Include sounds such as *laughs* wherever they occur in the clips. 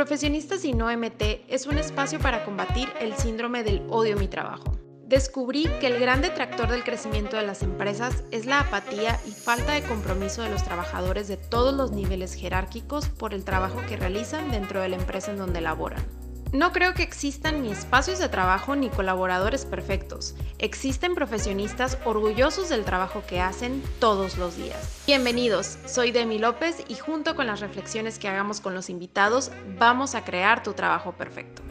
Profesionistas y no MT es un espacio para combatir el síndrome del odio a mi trabajo. Descubrí que el gran detractor del crecimiento de las empresas es la apatía y falta de compromiso de los trabajadores de todos los niveles jerárquicos por el trabajo que realizan dentro de la empresa en donde laboran. No creo que existan ni espacios de trabajo ni colaboradores perfectos. Existen profesionistas orgullosos del trabajo que hacen todos los días. Bienvenidos, soy Demi López y junto con las reflexiones que hagamos con los invitados vamos a crear tu trabajo perfecto.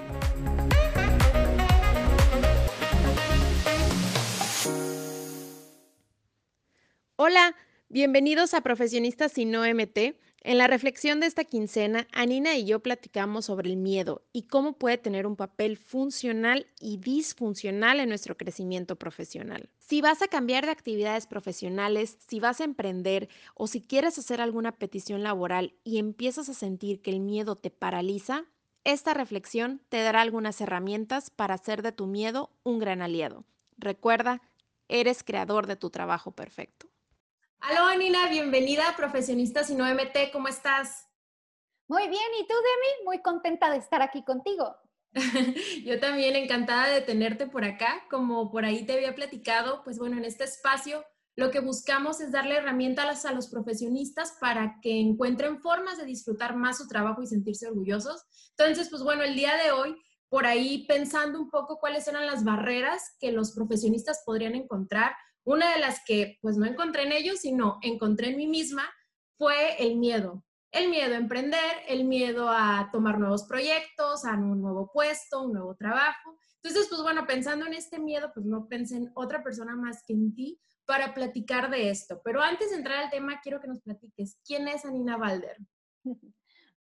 Hola, bienvenidos a Profesionistas y no MT. En la reflexión de esta quincena, Anina y yo platicamos sobre el miedo y cómo puede tener un papel funcional y disfuncional en nuestro crecimiento profesional. Si vas a cambiar de actividades profesionales, si vas a emprender o si quieres hacer alguna petición laboral y empiezas a sentir que el miedo te paraliza, esta reflexión te dará algunas herramientas para hacer de tu miedo un gran aliado. Recuerda, eres creador de tu trabajo perfecto. Aló, Anina, bienvenida a Profesionistas y no MT, ¿cómo estás? Muy bien, ¿y tú, Demi? Muy contenta de estar aquí contigo. *laughs* Yo también encantada de tenerte por acá. Como por ahí te había platicado, pues bueno, en este espacio lo que buscamos es darle herramientas a los profesionistas para que encuentren formas de disfrutar más su trabajo y sentirse orgullosos. Entonces, pues bueno, el día de hoy, por ahí pensando un poco cuáles eran las barreras que los profesionistas podrían encontrar una de las que pues no encontré en ellos, sino encontré en mí misma, fue el miedo. El miedo a emprender, el miedo a tomar nuevos proyectos, a un nuevo puesto, un nuevo trabajo. Entonces, pues bueno, pensando en este miedo, pues no pensé en otra persona más que en ti para platicar de esto. Pero antes de entrar al tema, quiero que nos platiques, ¿quién es Anina Balder? *laughs*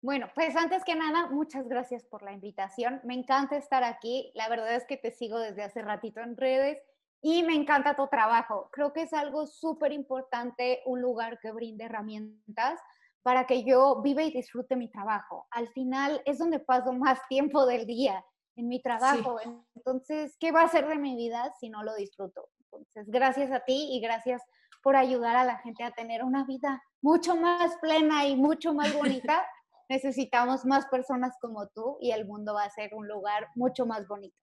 Bueno, pues antes que nada, muchas gracias por la invitación. Me encanta estar aquí. La verdad es que te sigo desde hace ratito en redes y me encanta tu trabajo. Creo que es algo súper importante, un lugar que brinde herramientas para que yo viva y disfrute mi trabajo. Al final es donde paso más *laughs* tiempo del día en mi trabajo. Entonces, ¿qué va a ser de mi vida si no lo disfruto? Entonces, gracias a ti y gracias por ayudar a la gente a tener una vida mucho más plena y mucho más bonita. *laughs* Necesitamos más personas como tú y el mundo va a ser un lugar mucho más bonito.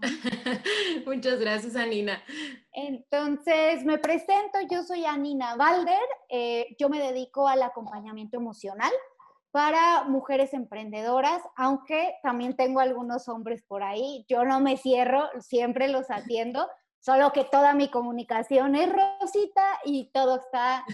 *laughs* Muchas gracias, Anina. Entonces, me presento, yo soy Anina Valder, eh, yo me dedico al acompañamiento emocional para mujeres emprendedoras, aunque también tengo algunos hombres por ahí, yo no me cierro, siempre los atiendo, solo que toda mi comunicación es rosita y todo está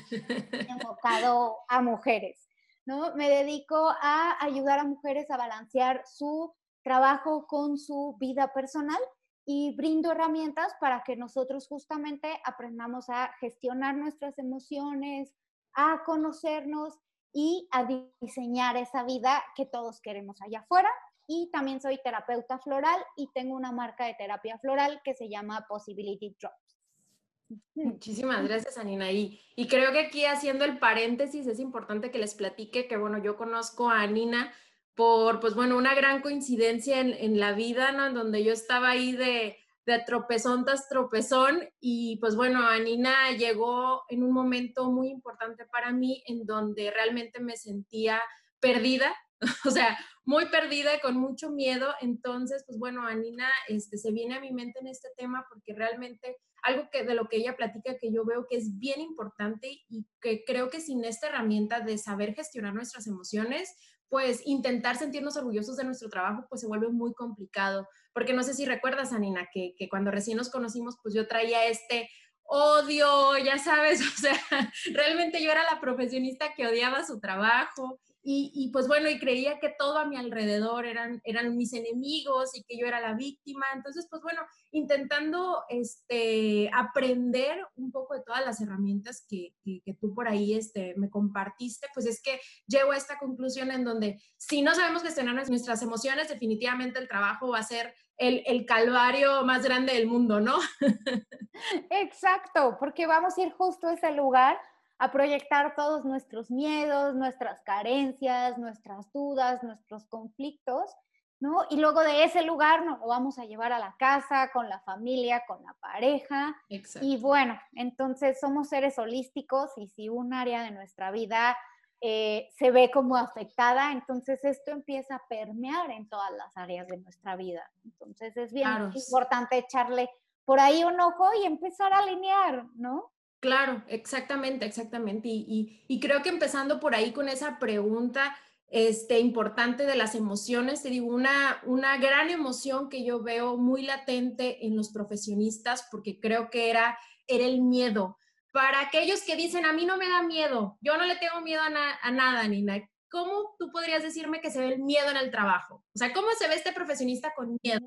enfocado a mujeres. ¿no? Me dedico a ayudar a mujeres a balancear su trabajo con su vida personal y brindo herramientas para que nosotros justamente aprendamos a gestionar nuestras emociones, a conocernos y a diseñar esa vida que todos queremos allá afuera. Y también soy terapeuta floral y tengo una marca de terapia floral que se llama Possibility Drops. Muchísimas gracias, Anina. Y, y creo que aquí haciendo el paréntesis es importante que les platique que, bueno, yo conozco a Anina por, pues bueno, una gran coincidencia en, la vida, ¿no? En donde yo estaba ahí de, de tropezón tras tropezón y pues bueno, Anina llegó en un momento muy importante para mí en donde realmente me sentía perdida, *laughs* o sea, muy perdida, con mucho miedo. Entonces, pues bueno, Anina este, se viene a mi mente en este tema porque realmente algo que de lo que ella platica que yo veo que es bien importante y que creo que sin esta herramienta de saber gestionar nuestras emociones, pues intentar sentirnos orgullosos de nuestro trabajo, pues se vuelve muy complicado. Porque no sé si recuerdas, Anina, que, que cuando recién nos conocimos, pues yo traía este odio, ya sabes, *laughs* o sea, realmente yo era la profesionista que odiaba su trabajo y, pues bueno, y creía que todo a mi alrededor eran, eran mis enemigos y que yo era la víctima. Entonces, pues bueno, intentando este, aprender un poco de todas las herramientas que, que, tú por ahí este, me compartiste, pues es que llego a esta conclusión en donde si no sabemos gestionar nuestras emociones, definitivamente el trabajo va a ser el, el, calvario más grande del mundo, ¿no? *laughs* Exacto, porque vamos a ir justo a ese lugar a proyectar todos nuestros miedos, nuestras carencias, nuestras dudas, nuestros conflictos, ¿no? Y luego de ese lugar nos lo vamos a llevar a la casa, con la familia, con la pareja. Y bueno, entonces somos seres holísticos y si un área de nuestra vida eh, se ve como afectada, entonces esto empieza a permear en todas las áreas de nuestra vida. Entonces es bien importante echarle por ahí un ojo y empezar a alinear, ¿no? Claro, exactamente, exactamente. Y, creo que empezando por ahí con esa pregunta este, importante de las emociones, te digo, una, gran emoción que yo veo muy latente en los profesionistas, porque creo que era, el miedo. Para aquellos que dicen, a mí no me da miedo, yo no le tengo miedo a, a nada, Nina, ¿cómo tú podrías decirme que se ve el miedo en el trabajo? O sea, ¿cómo se ve este profesionista con miedo?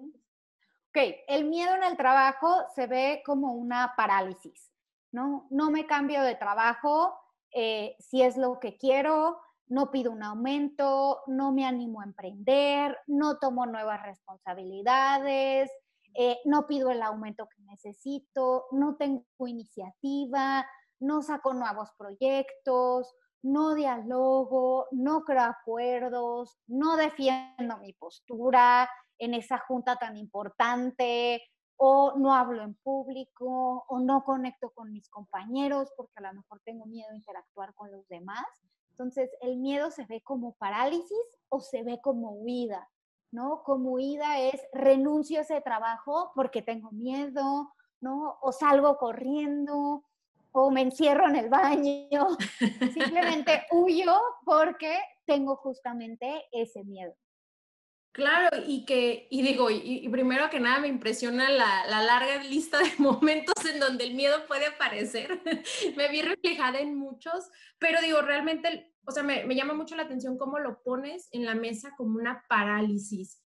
Ok, el miedo en el trabajo se ve como una parálisis. ¿No? No me cambio de trabajo eh, si es lo que quiero, no pido un aumento, no me animo a emprender, no tomo nuevas responsabilidades, eh, no pido el aumento que necesito, no tengo iniciativa, no saco nuevos proyectos, no dialogo, no creo acuerdos, no defiendo mi postura en esa junta tan importante, o no hablo en público, o no conecto con mis compañeros porque a lo mejor tengo miedo a interactuar con los demás. Entonces, el miedo se ve como parálisis o se ve como huida, ¿no? Como huida es renuncio a ese trabajo porque tengo miedo, ¿no? O salgo corriendo, o me encierro en el baño. *laughs* Simplemente *laughs* huyo porque tengo justamente ese miedo. Claro, y que, y digo, y, primero que nada me impresiona la, larga lista de *laughs* momentos en donde el miedo puede aparecer. *laughs* me vi reflejada en muchos, pero digo, realmente, o sea, me, me llama mucho la atención cómo lo pones en la mesa como una parálisis,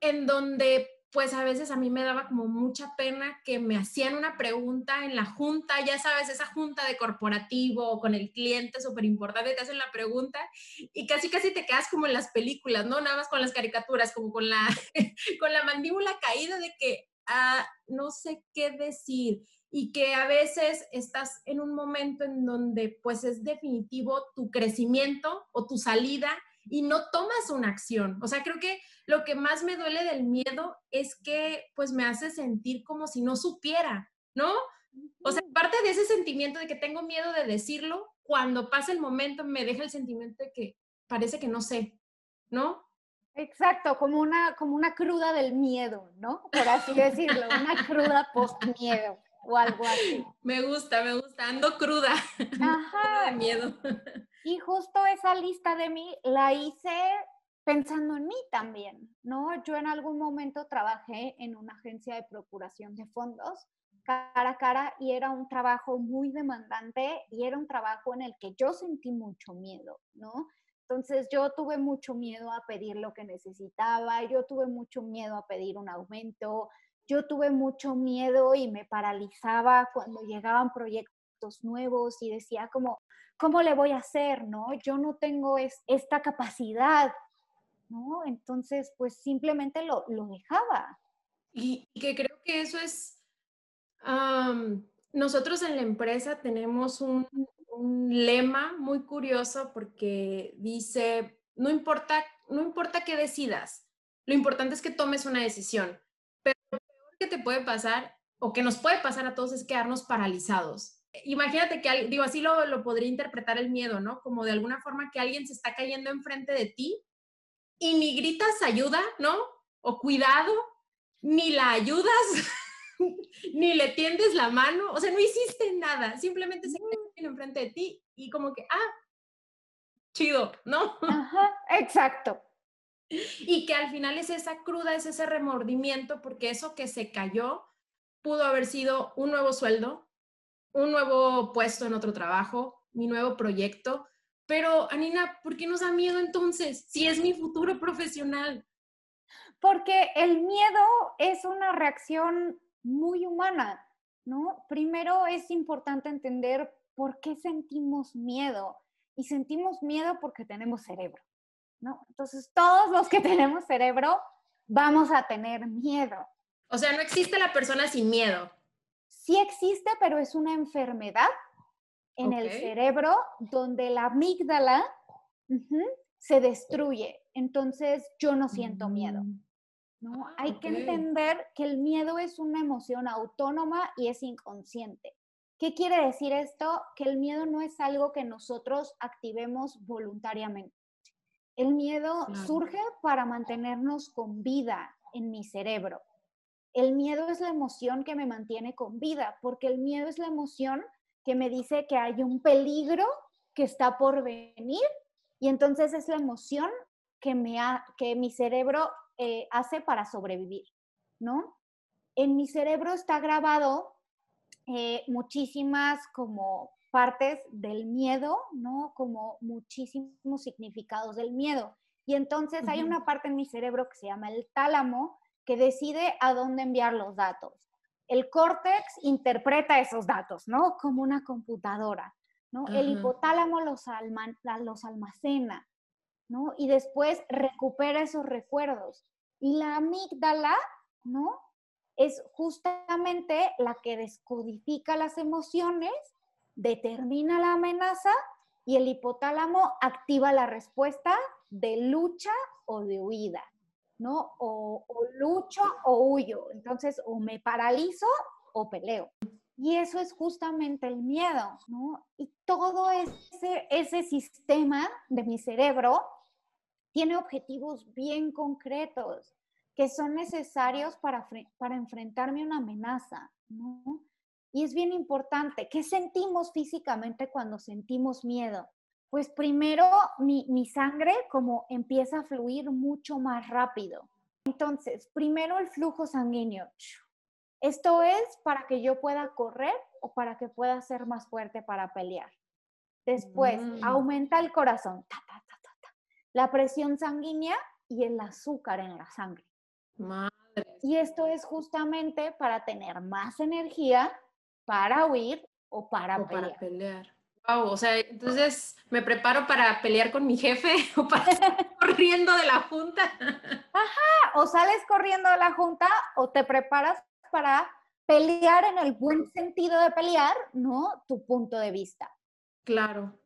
en donde pues a veces a mí me daba como mucha pena que me hacían una pregunta en la junta, ya sabes, esa junta de corporativo o con el cliente súper importante, te hacen la pregunta y casi casi te quedas como en las películas, ¿no? Nada más con las caricaturas, como con la, *laughs* con la mandíbula caída de que ah, no sé qué decir y que a veces estás en un momento en donde pues es definitivo tu crecimiento o tu salida y no tomas una acción. O sea, creo que lo que más me duele del miedo es que pues me hace sentir como si no supiera, ¿no? O sea, parte de ese sentimiento de que tengo miedo de decirlo, cuando pasa el momento me deja el sentimiento de que parece que no sé, ¿no? Exacto, como una, como una cruda del miedo, ¿no? Por así decirlo, una cruda *laughs* post-miedo o algo así. *laughs* Me gusta, me gusta, ando cruda, *laughs* Ajá. miedo. *laughs* Y justo esa lista de mí la hice pensando en mí también, ¿no? Yo en algún momento trabajé en una agencia de procuración de fondos cara a cara y era un trabajo muy demandante y era un trabajo en el que yo sentí mucho miedo, ¿no? Entonces yo tuve mucho miedo a pedir lo que necesitaba, yo tuve mucho miedo a pedir un aumento, yo tuve mucho miedo y me paralizaba cuando llegaban proyectos nuevos y decía como, ¿cómo le voy a hacer? ¿No? Yo no tengo esta capacidad ¿no? Entonces, pues simplemente lo, dejaba. Y, que creo que eso es, nosotros en la empresa tenemos un, lema muy curioso porque dice, no importa, no importa qué decidas, lo importante es que tomes una decisión, pero lo que te puede pasar o que nos puede pasar a todos es quedarnos paralizados. Imagínate que, digo, así lo, lo podría interpretar el miedo, ¿no? Como de alguna forma que alguien se está cayendo enfrente de ti y ni gritas ayuda, ¿no? O cuidado, ni la ayudas, *laughs* ni le tiendes la mano, o sea, no hiciste nada, simplemente se quedó enfrente de ti y como que, ah, chido, ¿no? Ajá, exacto. Y que al final es esa cruda, es ese remordimiento, porque eso que se cayó pudo haber sido un nuevo sueldo, un nuevo puesto en otro trabajo, mi nuevo proyecto, pero, Anina, ¿por qué nos da miedo entonces si es mi futuro profesional? Porque el miedo es una reacción muy humana, ¿no? Primero es importante entender por qué sentimos miedo. Y sentimos miedo porque tenemos cerebro, ¿no? Entonces, todos los que *laughs* tenemos cerebro vamos a tener miedo. O sea, no existe la persona sin miedo. Sí existe, pero es una enfermedad en el cerebro donde la amígdala se destruye. Entonces yo no siento miedo. Mm. ¿no? Hay que entender que el miedo es una emoción autónoma y es inconsciente, ¿Qué quiere decir esto? Que el miedo no es algo que nosotros activemos voluntariamente. El miedo surge para mantenernos con vida en mi cerebro. El miedo es la emoción que me mantiene con vida, porque el miedo es la emoción que me dice que hay un peligro que está por venir y entonces es la emoción que, me que mi cerebro eh, hace para sobrevivir, ¿no? En mi cerebro está grabado eh, muchísimas como partes del miedo, ¿no? Como muchísimos significados del miedo. Y entonces hay una parte en mi cerebro que se llama el tálamo que decide a dónde enviar los datos. El córtex interpreta esos datos, ¿no? Como una computadora, ¿no? El hipotálamo los, los almacena, ¿no? Y después recupera esos recuerdos. Y la amígdala, ¿no? Es justamente la que descodifica las emociones, determina la amenaza y el hipotálamo activa la respuesta de lucha o de huida, ¿no? O, lucho o huyo. Entonces, o me paralizo o peleo. Y eso es justamente el miedo, ¿no? Y todo ese, ese sistema de mi cerebro tiene objetivos bien concretos que son necesarios para, para enfrentarme a una amenaza, ¿no? Y es bien importante, ¿qué sentimos físicamente cuando sentimos miedo? Pues primero mi, mi sangre como empieza a fluir mucho más rápido. Entonces, primero el flujo sanguíneo. Esto es para que yo pueda correr o para que pueda ser más fuerte para pelear. Después, mm. aumenta el corazón, la presión sanguínea y el azúcar en la sangre. Y esto es justamente para tener más energía para huir o para o pelear. Para pelear. Wow, o sea, entonces me preparo para pelear con mi jefe *laughs* o para salir *laughs* corriendo de la junta. Ajá, o sales corriendo de la junta o te preparas para pelear en el buen sentido de pelear, ¿no? Tu punto de vista. Claro.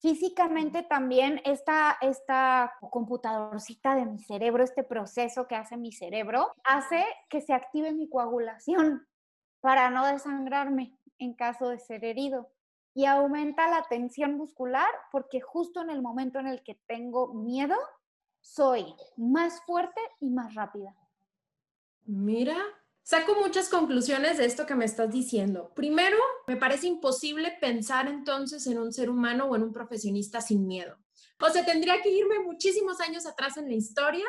Físicamente también esta, esta computadorcita de mi cerebro, este proceso que hace mi cerebro, hace que se active mi coagulación para no desangrarme en caso de ser herido. Y aumenta la tensión muscular porque justo en el momento en el que tengo miedo, soy más fuerte y más rápida. Mira, saco muchas conclusiones de esto que me estás diciendo. Primero, me parece imposible pensar entonces en un ser humano o en un profesionista sin miedo. O sea, tendría que irme muchísimos años atrás en la historia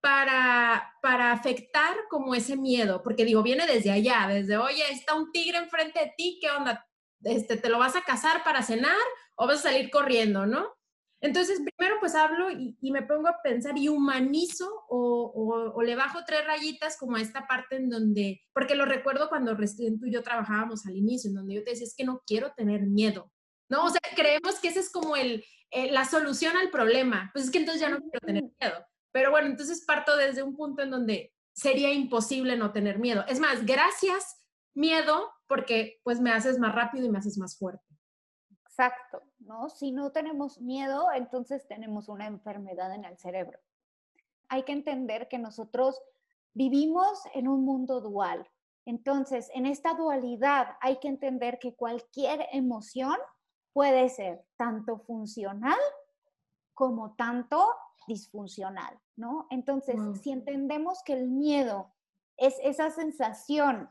para, para afectar como ese miedo, porque digo, viene desde allá, desde, oye, está un tigre enfrente de ti, ¿qué onda? Este, ¿Te lo vas a cazar para cenar o vas a salir corriendo, no? Entonces, primero pues hablo y, me pongo a pensar y humanizo o, o, le bajo tres rayitas como a esta parte en donde, porque lo recuerdo cuando recién tú y yo trabajábamos al inicio, en donde yo te decía, es que no quiero tener miedo, ¿no? O sea, creemos que esa es como el, eh, la solución al problema, pues es que entonces ya no quiero tener miedo. Pero bueno, entonces parto desde un punto en donde sería imposible no tener miedo. Es más, gracias miedo porque pues me haces más rápido y me haces más fuerte. Exacto, ¿no? Si no tenemos miedo, entonces tenemos una enfermedad en el cerebro. Hay que entender que nosotros vivimos en un mundo dual. Entonces, en esta dualidad hay que entender que cualquier emoción puede ser tanto funcional como tanto disfuncional, ¿no? Entonces, si entendemos que el miedo es esa sensación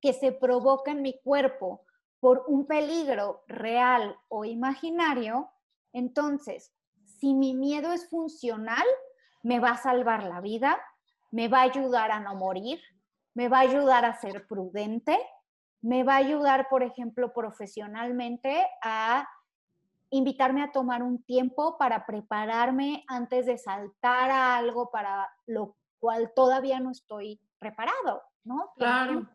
que se provoca en mi cuerpo por un peligro real o imaginario, entonces, si mi miedo es funcional, me va a salvar la vida, me va a ayudar a no morir, me va a ayudar a ser prudente, me va a ayudar, por ejemplo, profesionalmente a invitarme a tomar un tiempo para prepararme antes de saltar a algo para lo cual todavía no estoy preparado, ¿no? Claro.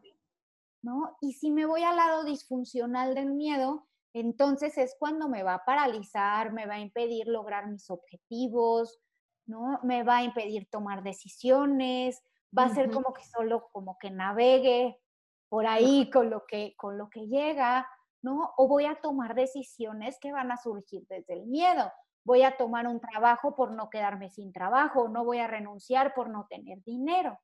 ¿No? Y si me voy al lado disfuncional del miedo, entonces es cuando me va a paralizar, me va a impedir lograr mis objetivos, ¿no? Me va a impedir tomar decisiones, va a ser como que solo como que navegue por ahí con lo que, con lo que llega, ¿no? O voy a tomar decisiones que van a surgir desde el miedo. Voy a tomar un trabajo por no quedarme sin trabajo, no voy a renunciar por no tener dinero,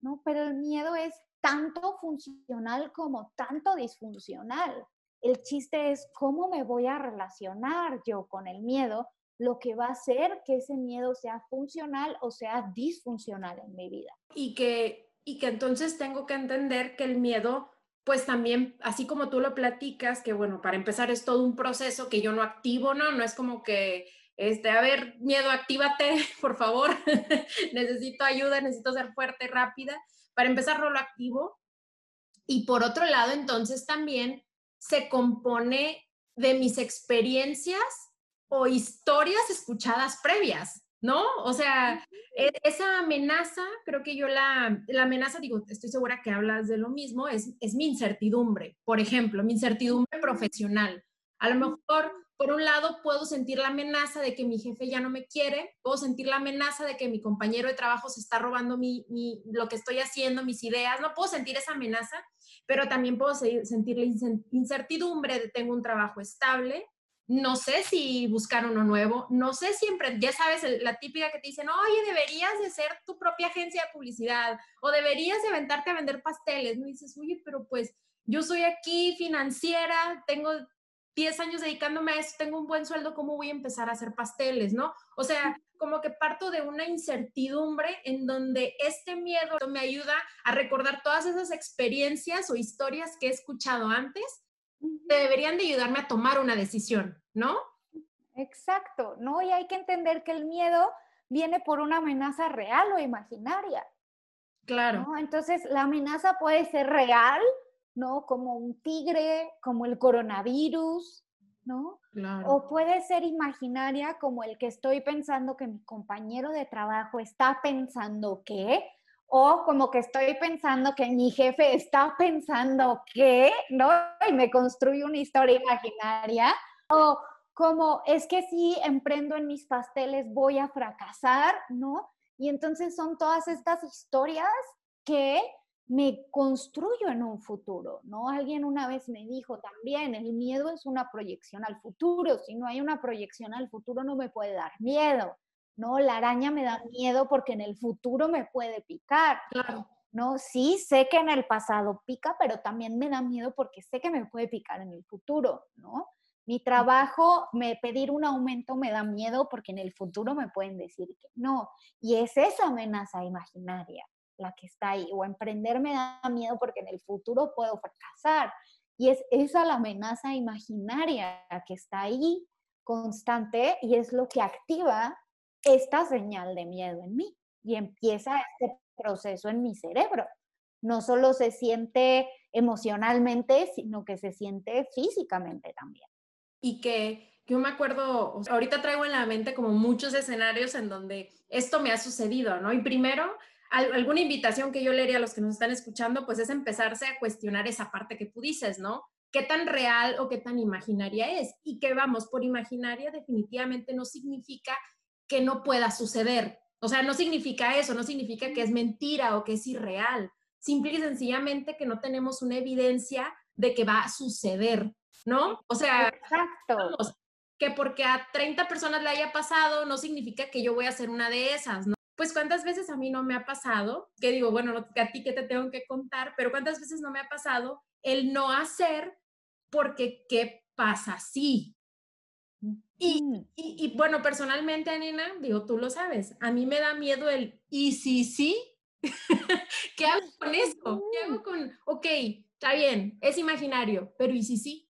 ¿no? Pero el miedo es tanto funcional como tanto disfuncional. El chiste es cómo me voy a relacionar yo con el miedo, lo que va a hacer que ese miedo sea funcional o sea disfuncional en mi vida. Y que, y que entonces tengo que entender que el miedo pues también, así como tú lo platicas, que bueno, para empezar es todo un proceso que yo no activo, ¿no? No es como que, este, a ver, miedo, actívate, *laughs* por favor, *laughs* necesito ayuda, necesito ser fuerte, rápida. Para empezar, no lo activo. Y por otro lado, entonces también se compone de mis experiencias o historias escuchadas previas. ¿No? O sea, e, esa amenaza, creo que yo la, la amenaza, digo, estoy segura que hablas de lo mismo, es, es mi incertidumbre, por ejemplo, mi incertidumbre profesional. A lo mejor, por un lado, puedo sentir la amenaza de que mi jefe ya no me quiere, puedo sentir la amenaza de que mi compañero de trabajo se está robando mi, mi, lo que estoy haciendo, mis ideas, no puedo sentir esa amenaza, pero también puedo sentir la incertidumbre de tengo un trabajo estable, no sé si buscar uno nuevo, no sé siempre, ya sabes, la típica que te dicen, oye, deberías de ser tu propia agencia de publicidad o deberías de aventarte a vender pasteles, ¿no? Y dices, oye, pero pues yo soy aquí financiera, tengo 10 años dedicándome a esto, tengo un buen sueldo, ¿cómo voy a empezar a hacer pasteles, no? O sea, como que parto de una incertidumbre en donde este miedo me ayuda a recordar todas esas experiencias o historias que he escuchado antes deberían de ayudarme a tomar una decisión, ¿no? Exacto, ¿no? Y hay que entender que el miedo viene por una amenaza real o imaginaria. Claro. Entonces, la amenaza puede ser real, ¿no? Como un tigre, como el coronavirus, ¿no? Claro. O puede ser imaginaria como el que estoy pensando que mi compañero de trabajo está pensando que, o como que estoy pensando que mi jefe está pensando que, ¿no? Y me construye una historia imaginaria, o como es que si emprendo en mis pasteles voy a fracasar, ¿no? Y entonces son todas estas historias que me construyo en un futuro, ¿no? Alguien una vez me dijo también, el miedo es una proyección al futuro, si no hay una proyección al futuro no me puede dar miedo. ¿No? La araña me da miedo porque en el futuro me puede picar. Claro. ¿no? Sí, sé que en el pasado pica, pero también me da miedo porque sé que me puede picar en el futuro, ¿no? Mi trabajo, me pedir un aumento me da miedo porque en el futuro me pueden decir que no. Y es esa amenaza imaginaria la que está ahí. O emprender me da miedo porque en el futuro puedo fracasar. Y es esa la amenaza imaginaria que está ahí constante y es lo que activa esta señal de miedo en mí y empieza este proceso en mi cerebro. No solo se siente emocionalmente, sino que se siente físicamente también. Y que yo me acuerdo, ahorita traigo en la mente como muchos escenarios en donde esto me ha sucedido, ¿no? Y primero, alguna invitación que yo le haría a los que nos están escuchando, pues es empezarse a cuestionar esa parte que tú dices, ¿no? ¿Qué tan real o qué tan imaginaria es? Y que vamos, por imaginaria definitivamente no significa que no pueda suceder. O sea, no significa eso, no significa que es mentira o que es irreal. Simple y sencillamente que no tenemos una evidencia de que va a suceder, ¿no? O sea, Exacto. que porque a 30 personas le haya pasado no significa que yo voy a ser una de esas, ¿no? Pues cuántas veces a mí no me ha pasado, que digo, bueno, a ti que te tengo que contar, pero cuántas veces no me ha pasado el no hacer porque qué pasa sí, y, y, bueno, personalmente, Anina, digo, tú lo sabes, a mí me da miedo el ¿y si sí? *laughs* ¿Qué hago *laughs* con eso? ¿Qué hago con, ok, está bien, es imaginario, pero ¿y si sí?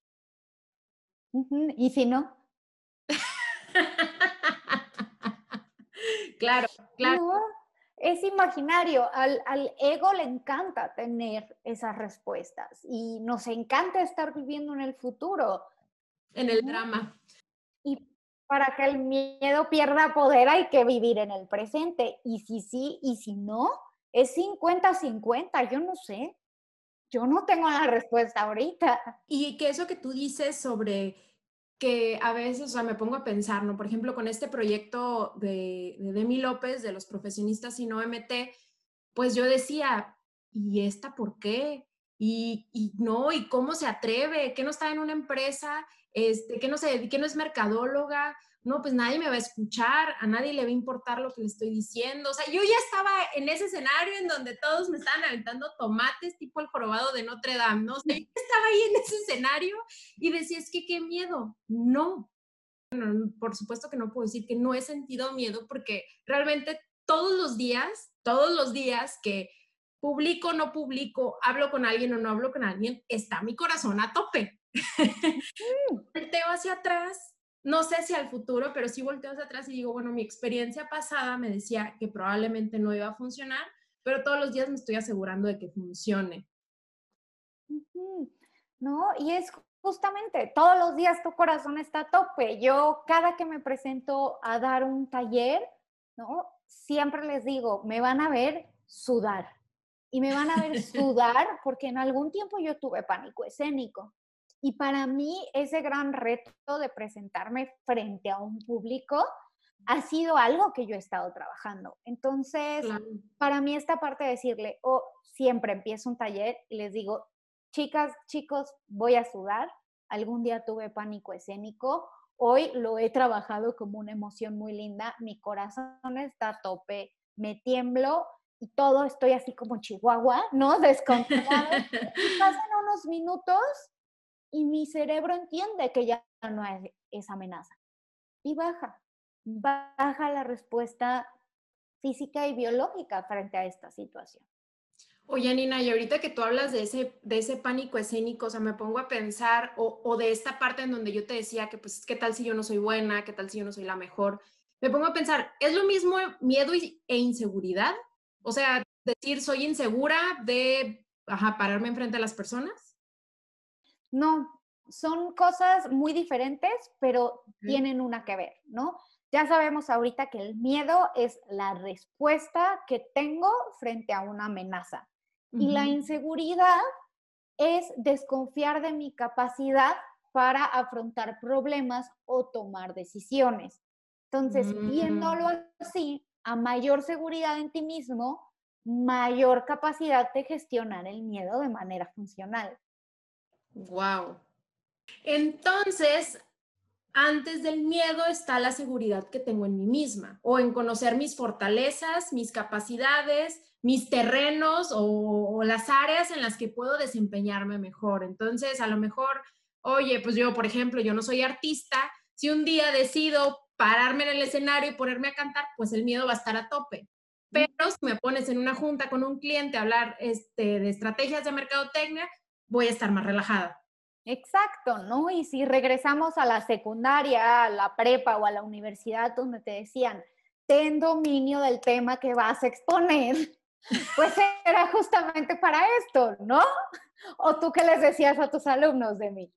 ¿Y si no? *laughs* claro, claro. es imaginario, al, al, ego le encanta tener esas respuestas y nos encanta estar viviendo en el futuro. En el drama. Y para que el miedo pierda poder hay que vivir en el presente. Y si sí y si no, es 50-50, yo no sé. Yo no tengo la respuesta ahorita. Y que eso que tú dices sobre que a veces, o sea, me pongo a pensar, ¿no? Por ejemplo, con este proyecto de, de Demi López, de los profesionistas sin OMT, pues yo decía, ¿y esta por qué? Y, no, y cómo se atreve, que no está en una empresa, este, que no se que no es mercadóloga, no, pues nadie me va a escuchar, a nadie le va a importar lo que le estoy diciendo. O sea, yo ya estaba en ese escenario en donde todos me estaban aventando tomates tipo el jorobado de Notre Dame, ¿no? O sea, yo estaba ahí en ese escenario y decía, es que qué miedo. No. Bueno, por supuesto que no puedo decir que no he sentido miedo porque realmente todos los días, todos los días que publico o no publico, hablo con alguien o no hablo con alguien, está mi corazón a tope. *laughs* Volteo hacia atrás, no sé si al futuro, pero sí volteo hacia atrás y digo, bueno, mi experiencia pasada me decía que probablemente no iba a funcionar, pero todos los días me estoy asegurando de que funcione. No, y es justamente, todos los días tu corazón está a tope. Yo cada que me presento a dar un taller, ¿no? Siempre les digo, me van a ver sudar. Y me van a ver *laughs* sudar porque en algún tiempo yo tuve pánico escénico. Y para mí ese gran reto de presentarme frente a un público ha sido algo que yo he estado trabajando. Entonces, para mí esta parte de decirle, o oh, siempre empiezo un taller y les digo, chicas, chicos, voy a sudar. Algún día tuve pánico escénico. Hoy lo he trabajado como una emoción muy linda. Mi corazón está a tope, me tiemblo y todo estoy así como chihuahua, ¿no? Descontrolado. *laughs* pasan unos minutos y mi cerebro entiende que ya no es esa amenaza. Y baja, baja la respuesta física y biológica frente a esta situación. Oye, Nina, y ahorita que tú hablas de ese, de ese pánico escénico, o sea, me pongo a pensar, o, o, de esta parte en donde yo te decía que, pues, ¿qué tal si yo no soy buena? ¿Qué tal si yo no soy la mejor? Me pongo a pensar, ¿es lo mismo miedo e inseguridad? O sea, decir, soy insegura de, ajá, pararme enfrente a las personas. No, son cosas muy diferentes, pero tienen una que ver, ¿no? Ya sabemos ahorita que el miedo es la respuesta que tengo frente a una amenaza. Y la inseguridad es desconfiar de mi capacidad para afrontar problemas o tomar decisiones. Entonces, viéndolo mm. así, a mayor seguridad en ti mismo, mayor capacidad de gestionar el miedo de manera funcional. Wow. Entonces, antes del miedo está la seguridad que tengo en mí misma o en conocer mis fortalezas, mis capacidades, mis terrenos o, las áreas en las que puedo desempeñarme mejor. Entonces, a lo mejor, oye, pues yo, por ejemplo, yo no soy artista, si un día decido pararme en el escenario y ponerme a cantar, pues el miedo va a estar a tope. Pero si me pones en una junta con un cliente a hablar este, de estrategias de mercadotecnia, voy a estar más relajada. Exacto, ¿no? Y si regresamos a la secundaria, a la prepa o a la universidad donde te decían, ten dominio del tema que vas a exponer, *laughs* pues era justamente para esto, ¿no? ¿O tú qué les decías a tus alumnos de mí?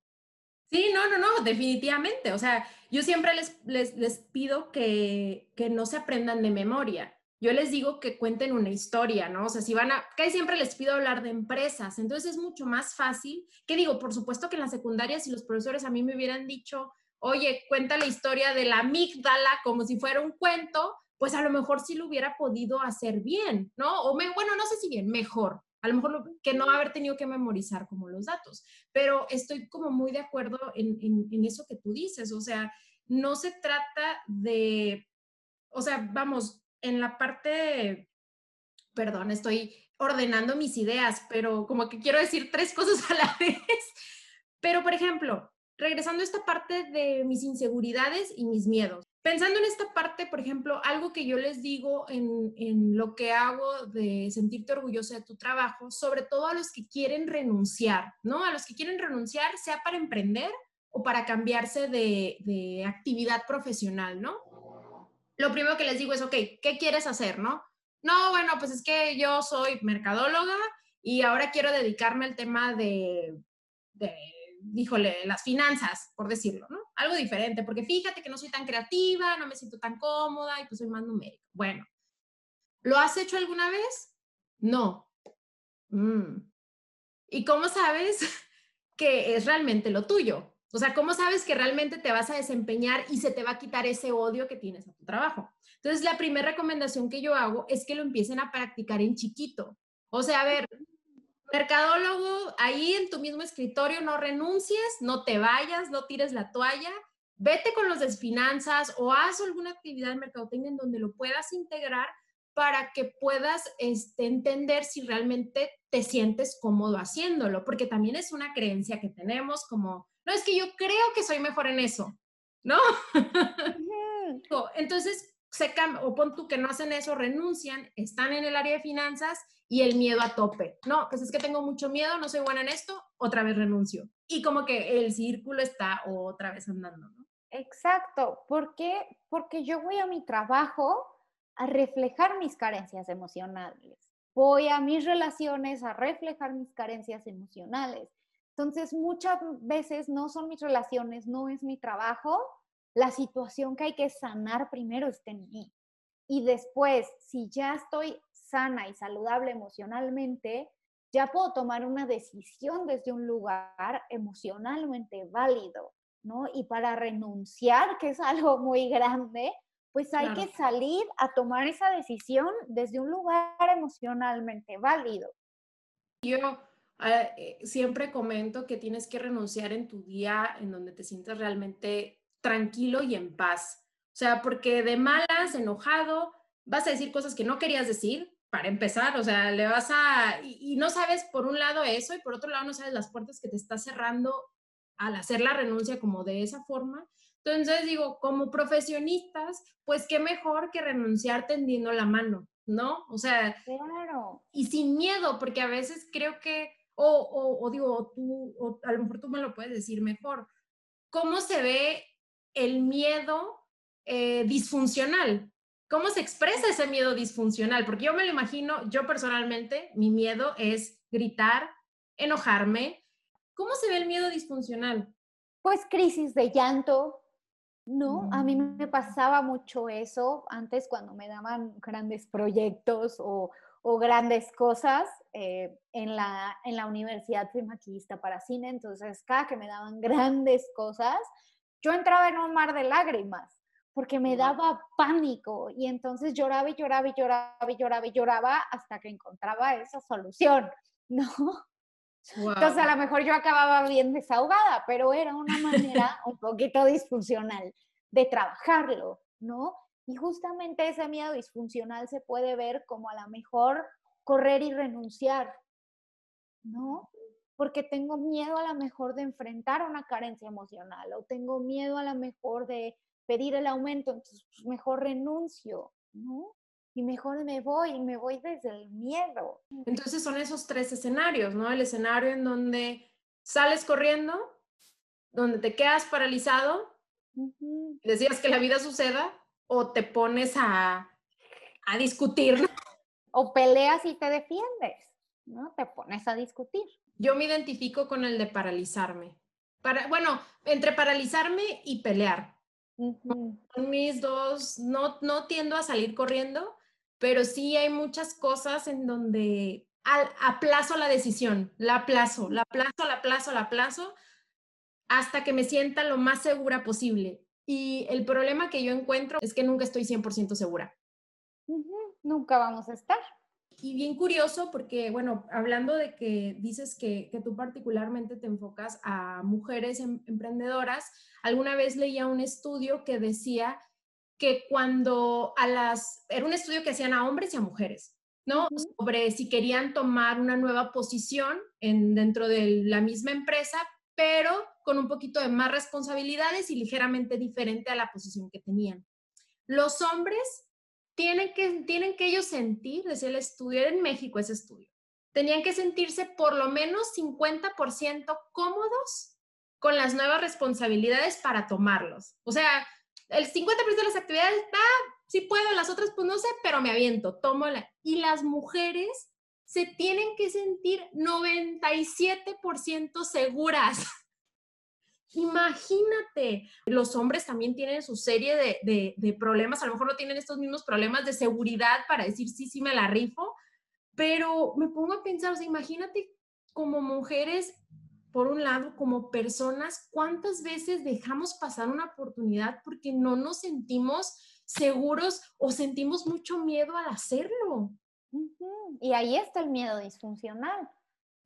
Sí, no, no, no, definitivamente. O sea, yo siempre les, les, les pido que, que no se aprendan de memoria yo les digo que cuenten una historia, ¿no? O sea, si van a, que siempre les pido hablar de empresas, entonces es mucho más fácil, que digo, por supuesto que en la secundaria si los profesores a mí me hubieran dicho, oye, cuenta la historia de la amígdala como si fuera un cuento, pues a lo mejor sí lo hubiera podido hacer bien, ¿no? O me, bueno, no sé si bien, mejor, a lo mejor que no haber tenido que memorizar como los datos, pero estoy como muy de acuerdo en, en, eso que tú dices, o sea, no se trata de, o sea, vamos, en la parte, perdón, estoy ordenando mis ideas, pero como que quiero decir tres cosas a la *laughs* vez. Pero, por ejemplo, regresando a esta parte de mis inseguridades y mis miedos. Pensando en esta parte, por ejemplo, algo que yo les digo en, en, lo que hago de sentirte orgullosa de tu trabajo, sobre todo a los que quieren renunciar, ¿no? A los que quieren renunciar, sea para emprender o para cambiarse de, de actividad profesional, ¿no? lo primero que les digo es, ok, ¿qué quieres hacer, no? No, bueno, pues es que yo soy mercadóloga y ahora quiero dedicarme al tema de, de híjole, las finanzas, por decirlo, ¿no? Algo diferente, porque fíjate que no soy tan creativa, no me siento tan cómoda y pues soy más numérica. Bueno, ¿lo has hecho alguna vez? No. Mm. ¿Y cómo sabes *laughs* que es realmente lo tuyo? O sea, ¿cómo sabes que realmente te vas a desempeñar y se te va a quitar ese odio que tienes a tu trabajo? Entonces, la primera recomendación que yo hago es que lo empiecen a practicar en chiquito. O sea, a ver, Mercadólogo, ahí en tu mismo escritorio, no renuncies, no te vayas, no tires la toalla, vete con los de finanzas o haz alguna actividad de mercadotecnia en donde lo puedas integrar para que puedas este, entender si realmente te sientes cómodo haciéndolo, porque también es una creencia que tenemos como, no es que yo creo que soy mejor en eso, ¿no? *laughs* Entonces, se o pon tú que no hacen eso, renuncian, están en el área de finanzas y el miedo a tope. No, pues es que tengo mucho miedo, no soy buena en esto, otra vez renuncio. Y como que el círculo está otra vez andando, ¿no? Exacto, ¿por qué? Porque yo voy a mi trabajo a reflejar mis carencias emocionales. Voy a mis relaciones a reflejar mis carencias emocionales. Entonces, muchas veces no son mis relaciones, no es mi trabajo. La situación que hay que sanar primero está en mí. Y después, si ya estoy sana y saludable emocionalmente, ya puedo tomar una decisión desde un lugar emocionalmente válido, ¿no? Y para renunciar, que es algo muy grande, pues hay que salir a tomar esa decisión desde un lugar emocionalmente válido. Yo ah, eh, siempre comento que tienes que renunciar en tu día en donde te sientas realmente tranquilo y en paz. O sea, porque de malas, enojado, vas a decir cosas que no querías decir, para empezar, o sea, le vas a, y, y, no sabes por un lado eso y por otro lado no sabes las puertas que te está cerrando al hacer la renuncia como de esa forma. Entonces digo, como profesionistas, pues qué mejor que renunciar tendiendo la mano, ¿no? O sea, claro. y sin miedo, porque a veces creo que, o, o, digo, tú, o a lo mejor tú me lo puedes decir mejor, ¿cómo se ve el miedo eh, disfuncional? ¿Cómo se expresa ese miedo disfuncional? Porque yo me lo imagino, yo personalmente, mi miedo es gritar, enojarme. ¿Cómo se ve el miedo disfuncional? Pues crisis de llanto, no, a mí me mm. pasaba mucho eso antes cuando me daban grandes proyectos o, grandes cosas. Eh, en, la, en la universidad fui maquillista para cine, entonces cada que me daban grandes cosas, yo entraba en un mar de lágrimas porque me daba pánico y entonces lloraba y lloraba y lloraba y lloraba y lloraba hasta que encontraba esa solución, *laughs* ¿no? Entonces a lo mejor yo acababa bien desahogada, pero era una manera *laughs* un poquito disfuncional de trabajarlo, ¿no? Y justamente ese miedo disfuncional se puede ver como a lo mejor correr y renunciar, ¿no? Porque tengo miedo a lo mejor de enfrentar una carencia emocional o tengo miedo a lo mejor de pedir el aumento, entonces pues, mejor renuncio, ¿no? y mejor me voy, y me voy desde el miedo. Entonces son esos tres escenarios, ¿no? El escenario en donde sales corriendo, donde te quedas paralizado, decías que la vida suceda, o te pones a, a discutir. O peleas y te defiendes, ¿no? Te pones a discutir. Yo me identifico con el de paralizarme. Para, bueno, entre paralizarme y pelear. Mis dos, no, no tiendo a salir corriendo, pero sí hay muchas cosas en donde aplazo la decisión, la aplazo, la aplazo, la aplazo, la aplazo, hasta que me sienta lo más segura posible. Y el problema que yo encuentro es que nunca estoy 100% segura. Nunca vamos a estar. Y bien curioso porque, bueno, hablando de que dices que, que tú particularmente te enfocas a mujeres em, emprendedoras, alguna vez leía un estudio que decía que cuando a las, era un estudio que hacían a hombres y a mujeres, ¿no? Sobre si querían tomar una nueva posición en, dentro de la misma empresa, pero con un poquito de más responsabilidades y ligeramente diferente a la posición que tenían. Los hombres tienen que, tienen que ellos sentir, decía el estudio, en México ese estudio, tenían que sentirse por lo menos 50% cómodos con las nuevas responsabilidades para tomarlos. O sea, el 50% de las actividades, ah, sí puedo, las otras pues no sé, pero me aviento, tomo la... Y las mujeres se tienen que sentir 97% seguras. Imagínate, los hombres también tienen su serie de, de, problemas, a lo mejor no tienen estos mismos problemas de seguridad para decir sí, sí me la rifo, pero me pongo a pensar, o sea, imagínate como mujeres por un lado, como personas, ¿cuántas veces dejamos pasar una oportunidad porque no nos sentimos seguros o sentimos mucho miedo al hacerlo? Y ahí está el miedo disfuncional,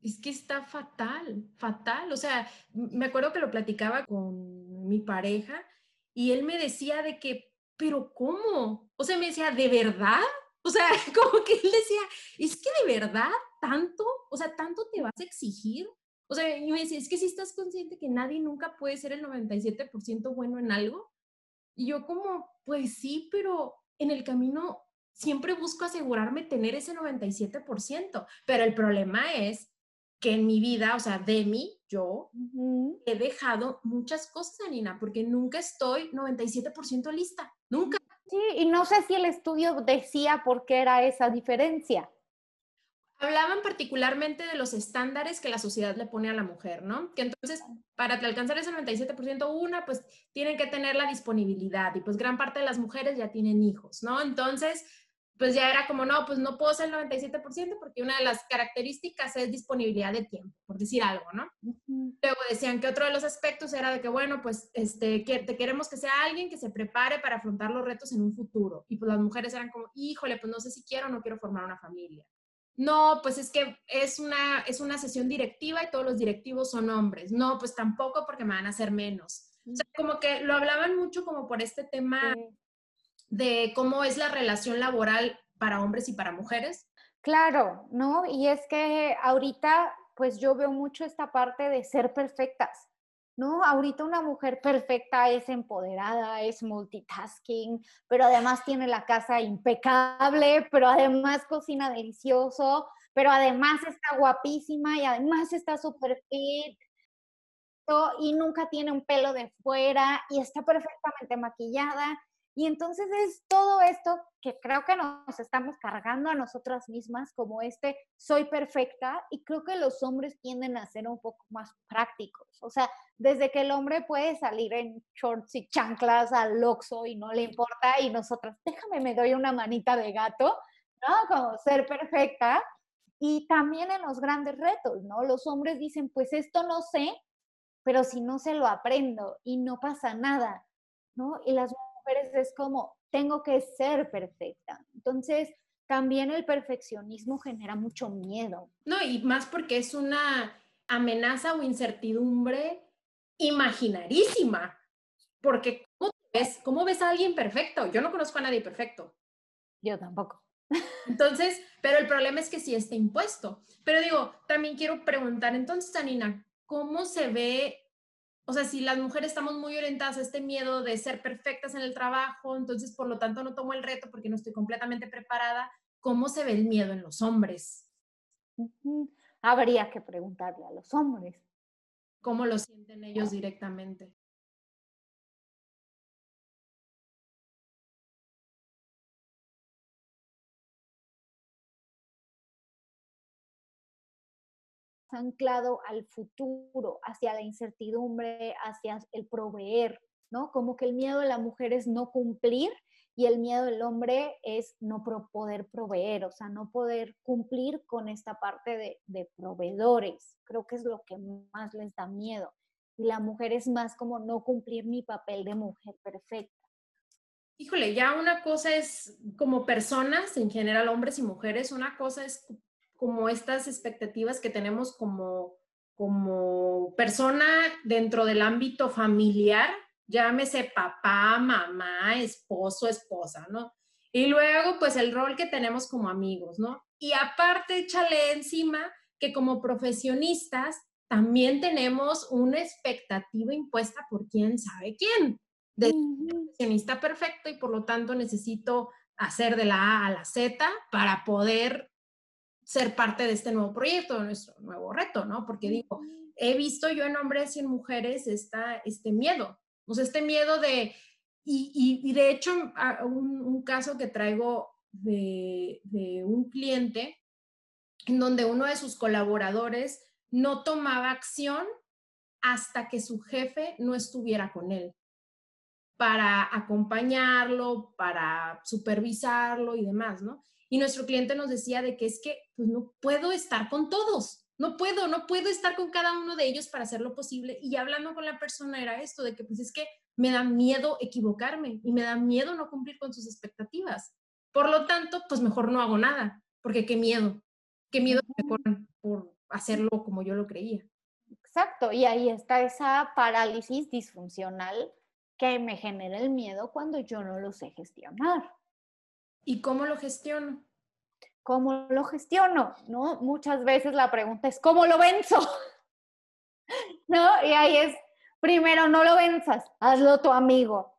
Es que está fatal, fatal. O sea, me acuerdo que lo platicaba con mi pareja y él me decía de que, pero ¿cómo? O sea, me decía, ¿de verdad? O sea, *laughs* como que él decía, es que de verdad tanto, o sea, tanto te vas a exigir. O sea, y me decía, es que si estás consciente que nadie nunca puede ser el 97% bueno en algo. Y yo como, pues sí, pero en el camino siempre busco asegurarme tener ese 97%. Pero el problema es que en mi vida, o sea, de mí, yo he dejado muchas cosas, Anina, porque nunca estoy 97% lista, nunca. Sí, y no sé si el estudio decía por qué era esa diferencia. Hablaban particularmente de los estándares que la sociedad le pone a la mujer, ¿no? Que entonces, para alcanzar ese 97%, una, pues tienen que tener la disponibilidad y pues gran parte de las mujeres ya tienen hijos, ¿no? Entonces, pues ya era como, no, pues no puedo ser el 97% porque una de las características es disponibilidad de tiempo, por decir algo, ¿no? Luego decían que otro de los aspectos era de que, bueno, pues este, que te queremos que sea alguien que se prepare para afrontar los retos en un futuro. Y pues las mujeres eran como, híjole, pues no sé si quiero o no quiero formar una familia. No, pues es que es una, es una sesión directiva y todos los directivos son hombres. No, pues tampoco porque me van a hacer menos. O sea, como que lo hablaban mucho como por este tema de cómo es la relación laboral para hombres y para mujeres? Claro, ¿no? Y es que ahorita, pues yo veo mucho esta parte de ser perfectas, ¿no? Ahorita una mujer perfecta es empoderada, es multitasking, pero además tiene la casa impecable, pero además cocina delicioso, pero además está guapísima y además está súper fit y nunca tiene un pelo de fuera y está perfectamente maquillada y entonces es todo esto que creo que nos estamos cargando a nosotras mismas como este soy perfecta y creo que los hombres tienden a ser un poco más prácticos. O sea, desde que el hombre puede salir en shorts y chanclas al loxo y no le importa y nosotras, déjame, me doy una manita de gato, ¿no? Como ser perfecta. Y también en los grandes retos, ¿no? Los hombres dicen, pues esto no sé, pero si no se lo aprendo y no pasa nada, ¿no? Y las es como, tengo que ser perfecta. Entonces, también el perfeccionismo genera mucho miedo. No, y más porque es una amenaza o incertidumbre imaginarísima. Porque ¿cómo ves, ¿cómo ves a alguien perfecto? Yo no conozco a nadie perfecto. Yo tampoco. Entonces, pero el problema es que sí está impuesto. Pero digo, también quiero preguntar, entonces, Anina, ¿cómo se ve o sea, si las mujeres estamos muy orientadas a este miedo de ser perfectas en el trabajo, entonces por lo tanto no tomo el reto porque no estoy completamente preparada, ¿cómo se ve el miedo en los hombres? Habría que preguntarle a los hombres. ¿Cómo lo sienten ellos directamente? Anclado al futuro, hacia la incertidumbre, hacia el proveer, ¿no? Como que el miedo de la mujer es no cumplir y el miedo del hombre es no poder proveer, o sea, no poder cumplir con esta parte de, de proveedores. Creo que es lo que más les da miedo. Y la mujer es más como no cumplir mi papel de mujer perfecta. Híjole, ya una cosa es como personas, en general hombres y mujeres, una cosa es como estas expectativas que tenemos como, como persona dentro del ámbito familiar, llámese papá, mamá, esposo, esposa, ¿no? Y luego, pues el rol que tenemos como amigos, ¿no? Y aparte, échale encima que como profesionistas también tenemos una expectativa impuesta por quién sabe quién, de profesionista perfecto y por lo tanto necesito hacer de la A a la Z para poder ser parte de este nuevo proyecto, de nuestro nuevo reto, ¿no? Porque digo, he visto yo en hombres y en mujeres esta, este miedo, o sea, este miedo de, y, y, de hecho, un, un, caso que traigo de, de un cliente en donde uno de sus colaboradores no tomaba acción hasta que su jefe no estuviera con él para acompañarlo, para supervisarlo y demás, ¿no? Y nuestro cliente nos decía de que es que pues no puedo estar con todos, no puedo, no puedo estar con cada uno de ellos para hacer lo posible. Y hablando con la persona era esto, de que pues es que me da miedo equivocarme y me da miedo no cumplir con sus expectativas. Por lo tanto, pues mejor no hago nada, porque qué miedo, qué miedo que me corran por, hacerlo como yo lo creía. Exacto, y ahí está esa parálisis disfuncional que me genera el miedo cuando yo no lo sé gestionar. ¿Y cómo lo gestiono? ¿Cómo lo gestiono? ¿No? Muchas veces la pregunta es, ¿cómo lo venzo? *laughs* ¿No? Y ahí es, primero, no lo venzas, hazlo tu amigo.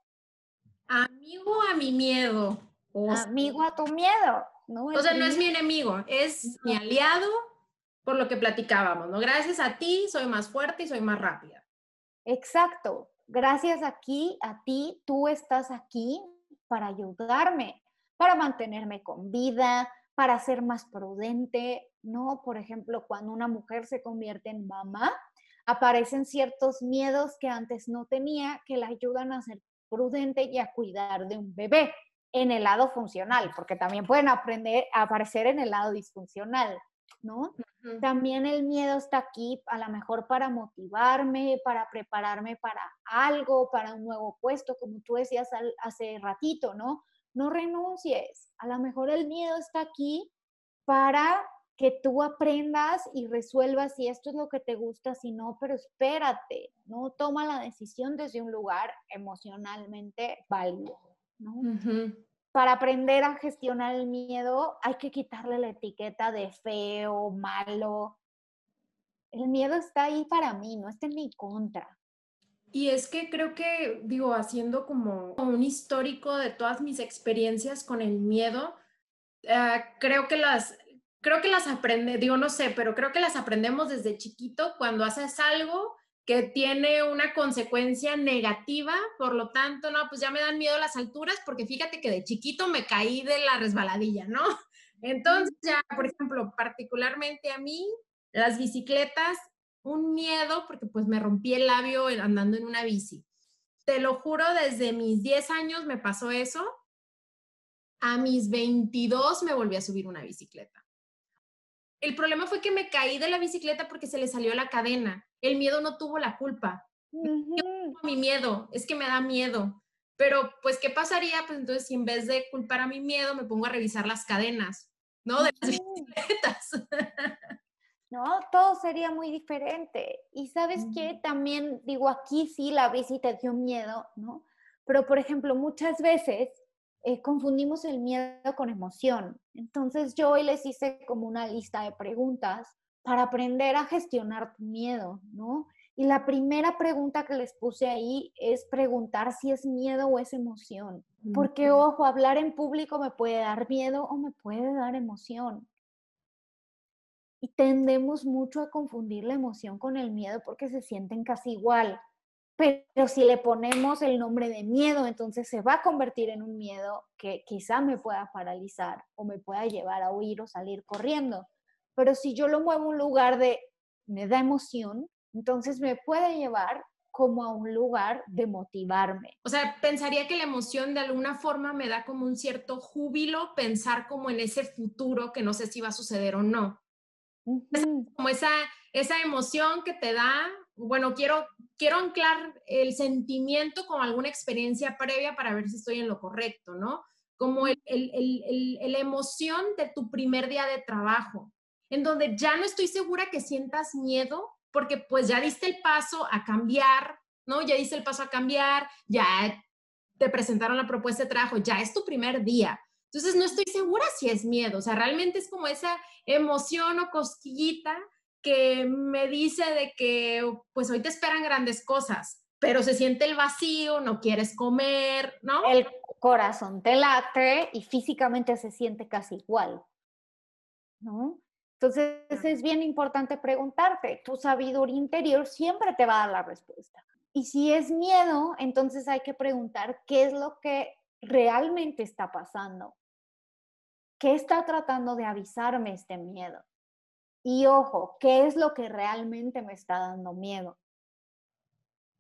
Amigo a mi miedo. amigo a tu miedo. ¿no? O sea, no es mi enemigo, es mi aliado por lo que platicábamos, ¿no? Gracias a ti soy más fuerte y soy más rápida. Exacto. Gracias aquí, a ti, tú estás aquí para ayudarme, para mantenerme con vida, para ser más prudente, ¿no? Por ejemplo, cuando una mujer se convierte en mamá, aparecen ciertos miedos que antes no tenía que la ayudan a ser prudente y a cuidar de un bebé en el lado funcional, porque también pueden aprender a aparecer en el lado disfuncional, ¿no? También el miedo está aquí a lo mejor para motivarme, para prepararme para algo, para un nuevo puesto, como tú decías hace ratito, ¿no? No renuncies. A lo mejor el miedo está aquí para que tú aprendas y resuelvas si esto es lo que te gusta, si no, pero espérate, no toma la decisión desde un lugar emocionalmente válido, ¿no? Para aprender a gestionar el miedo hay que quitarle la etiqueta de feo, malo. El miedo está ahí para mí, no está en mi contra. Y es que creo que, digo, haciendo como un histórico de todas mis experiencias con el miedo, ah, creo que las, creo que las aprende, digo, no sé, pero creo que las aprendemos desde chiquito cuando haces algo que tiene una consecuencia negativa, por lo tanto, no, pues ya me dan miedo las alturas porque fíjate que de chiquito me caí de la resbaladilla, ¿no? Entonces ya, por ejemplo, particularmente a mí, las bicicletas, un miedo porque pues me rompí el labio andando en una bici. Te lo juro, desde mis 10 años me pasó eso. A mis 22 me volví a subir una bicicleta. El problema fue que me caí de la bicicleta porque se le salió la cadena. El miedo no tuvo la culpa. Mi miedo, es que me da miedo. Pero, pues, ¿qué pasaría? Pues entonces, si en vez de culpar a mi miedo, me pongo a revisar las cadenas, ¿no? De las bicicletas. *laughs* No, todo sería muy diferente. Y sabes qué, también digo, aquí sí la bici te dio miedo, ¿no? Pero, por ejemplo, muchas veces eh, confundimos el miedo con emoción. Entonces yo hoy les hice como una lista de preguntas para aprender a gestionar tu miedo, ¿no? Y la primera pregunta que les puse ahí es preguntar si es miedo o es emoción. Porque, ojo, hablar en público me puede dar miedo o me puede dar emoción. Y tendemos mucho a confundir la emoción con el miedo porque se sienten casi igual. Pero si le ponemos el nombre de miedo, entonces se va a convertir en un miedo que quizá me pueda paralizar o me pueda llevar a huir o salir corriendo. Pero si yo lo muevo a un lugar de me da emoción, entonces me puede llevar como a un lugar de motivarme. O sea, pensaría que la emoción de alguna forma me da como un cierto júbilo pensar como en ese futuro que no sé si va a suceder o no. Como esa, esa emoción que te da bueno, quiero, quiero anclar el sentimiento con alguna experiencia previa para ver si estoy en lo correcto, ¿no? Como el, la emoción de tu primer día de trabajo, en donde ya no estoy segura que sientas miedo, porque pues ya diste el paso a cambiar, ¿no? Ya diste el paso a cambiar, ya te presentaron la propuesta de trabajo, ya es tu primer día. Entonces no estoy segura si es miedo, o sea, realmente es como esa emoción o cosquillita que me dice de que pues hoy te esperan grandes cosas, pero se siente el vacío, no quieres comer, ¿no? El corazón te late y físicamente se siente casi igual, ¿no? Entonces es bien importante preguntarte, tu sabiduría interior siempre te va a dar la respuesta. Y si es miedo, entonces hay que preguntar qué es lo que realmente está pasando. ¿Qué está tratando de avisarme este miedo? Y ojo, ¿qué es lo que realmente me está dando miedo?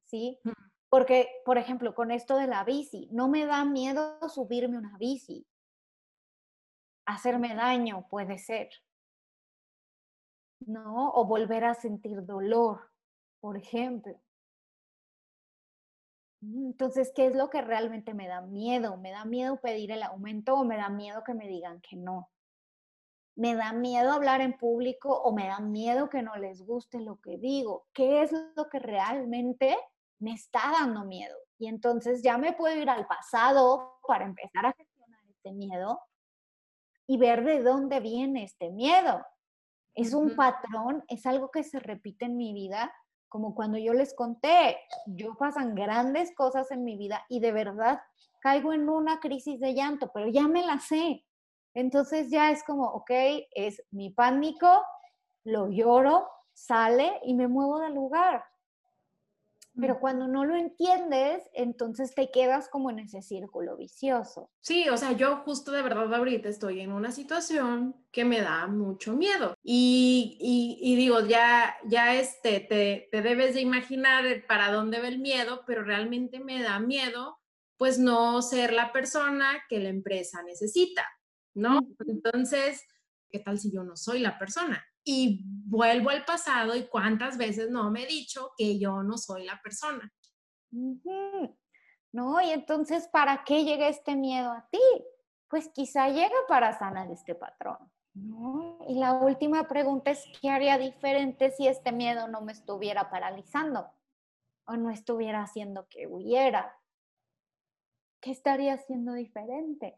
¿Sí? Mm. Porque, por ejemplo, con esto de la bici, no me da miedo subirme una bici. Hacerme daño puede ser. ¿No? O volver a sentir dolor, por ejemplo. Entonces, ¿qué es lo que realmente me da miedo? ¿Me da miedo pedir el aumento o me da miedo que me digan que no? me da miedo hablar en público o me da miedo que no les guste lo que digo. ¿Qué es lo que realmente me está dando miedo? Y entonces ya me puedo ir al pasado para empezar a gestionar este miedo y ver de dónde viene este miedo. Es un patrón, es algo que se repite en mi vida, como cuando yo les conté, yo pasan grandes cosas en mi vida y de verdad caigo en una crisis de llanto, pero ya me la sé. Entonces ya es como, ok, es mi pánico, lo lloro, sale y me muevo del lugar. Pero cuando no lo entiendes, entonces te quedas como en ese círculo vicioso. Sí, o sea, yo justo de verdad ahorita estoy en una situación que me da mucho miedo. Y, y, digo, ya, ya este, te, te debes de imaginar para dónde va el miedo, pero realmente me da miedo pues no ser la persona que la empresa necesita, ¿no? Entonces, ¿qué tal si yo no soy la persona? Y vuelvo al pasado y cuántas veces no me he dicho que yo no soy la persona. No, y entonces, ¿para qué llega este miedo a ti? Pues quizá llega para sanar este patrón. ¿no? Y la última pregunta es, ¿qué haría diferente si este miedo no me estuviera paralizando o no estuviera haciendo que huyera? ¿qué estaría haciendo diferente?